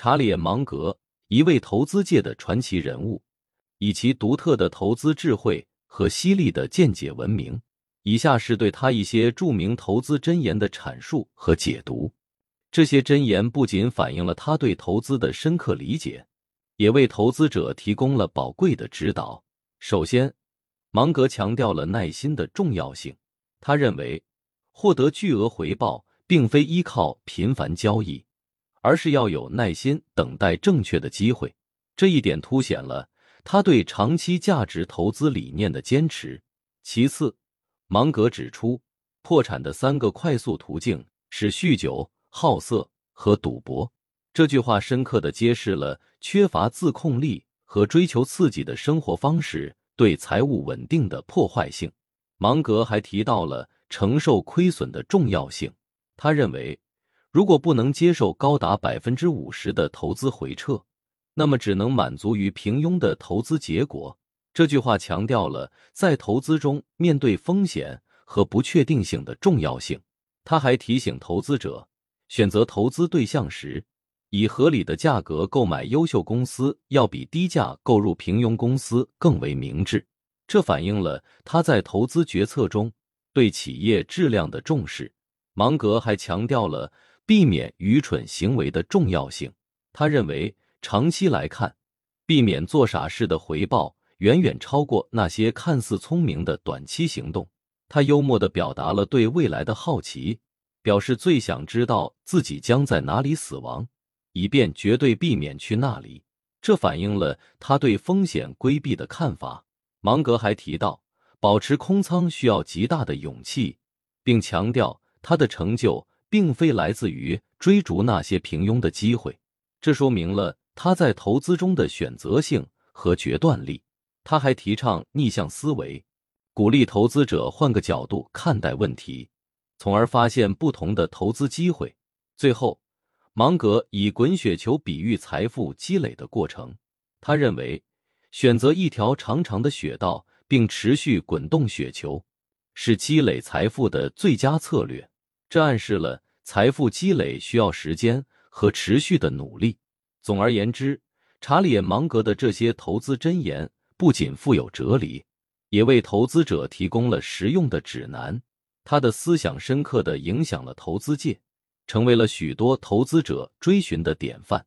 查理·芒格，一位投资界的传奇人物，以其独特的投资智慧和犀利的见解闻名。以下是对他一些著名投资箴言的阐述和解读。这些箴言不仅反映了他对投资的深刻理解，也为投资者提供了宝贵的指导。首先，芒格强调了耐心的重要性。他认为，获得巨额回报并非依靠频繁交易。而是要有耐心等待正确的机会，这一点凸显了他对长期价值投资理念的坚持。其次，芒格指出，破产的三个快速途径是酗酒、好色和赌博。这句话深刻的揭示了缺乏自控力和追求刺激的生活方式对财务稳定的破坏性。芒格还提到了承受亏损的重要性。他认为。如果不能接受高达百分之五十的投资回撤，那么只能满足于平庸的投资结果。这句话强调了在投资中面对风险和不确定性的重要性。他还提醒投资者，选择投资对象时，以合理的价格购买优秀公司，要比低价购入平庸公司更为明智。这反映了他在投资决策中对企业质量的重视。芒格还强调了。避免愚蠢行为的重要性。他认为，长期来看，避免做傻事的回报远远超过那些看似聪明的短期行动。他幽默地表达了对未来的好奇，表示最想知道自己将在哪里死亡，以便绝对避免去那里。这反映了他对风险规避的看法。芒格还提到，保持空仓需要极大的勇气，并强调他的成就。并非来自于追逐那些平庸的机会，这说明了他在投资中的选择性和决断力。他还提倡逆向思维，鼓励投资者换个角度看待问题，从而发现不同的投资机会。最后，芒格以滚雪球比喻财富积累的过程。他认为，选择一条长长的雪道并持续滚动雪球，是积累财富的最佳策略。这暗示了财富积累需要时间和持续的努力。总而言之，查理·芒格的这些投资箴言不仅富有哲理，也为投资者提供了实用的指南。他的思想深刻的影响了投资界，成为了许多投资者追寻的典范。